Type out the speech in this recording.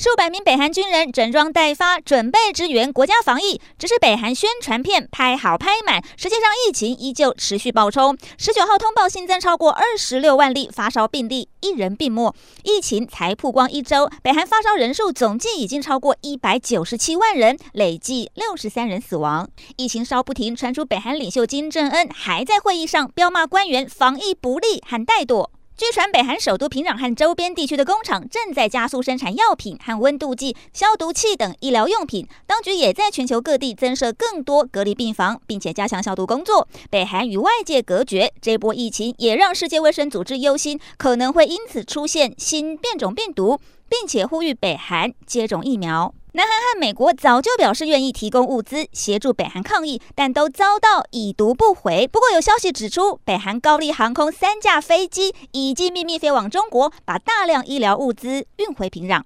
数百名北韩军人整装待发，准备支援国家防疫。只是北韩宣传片拍好拍满，实际上疫情依旧持续爆冲。十九号通报新增超过二十六万例发烧病例，一人病没。疫情才曝光一周，北韩发烧人数总计已经超过一百九十七万人，累计六十三人死亡。疫情烧不停，传出北韩领袖金正恩还在会议上彪骂官员防疫不力和怠惰。据传，北韩首都平壤和周边地区的工厂正在加速生产药品和温度计、消毒器等医疗用品。当局也在全球各地增设更多隔离病房，并且加强消毒工作。北韩与外界隔绝，这波疫情也让世界卫生组织忧心，可能会因此出现新变种病毒，并且呼吁北韩接种疫苗。南韩和美国早就表示愿意提供物资协助北韩抗疫，但都遭到已读不回。不过有消息指出，北韩高丽航空三架飞机已经秘密飞往中国，把大量医疗物资运回平壤。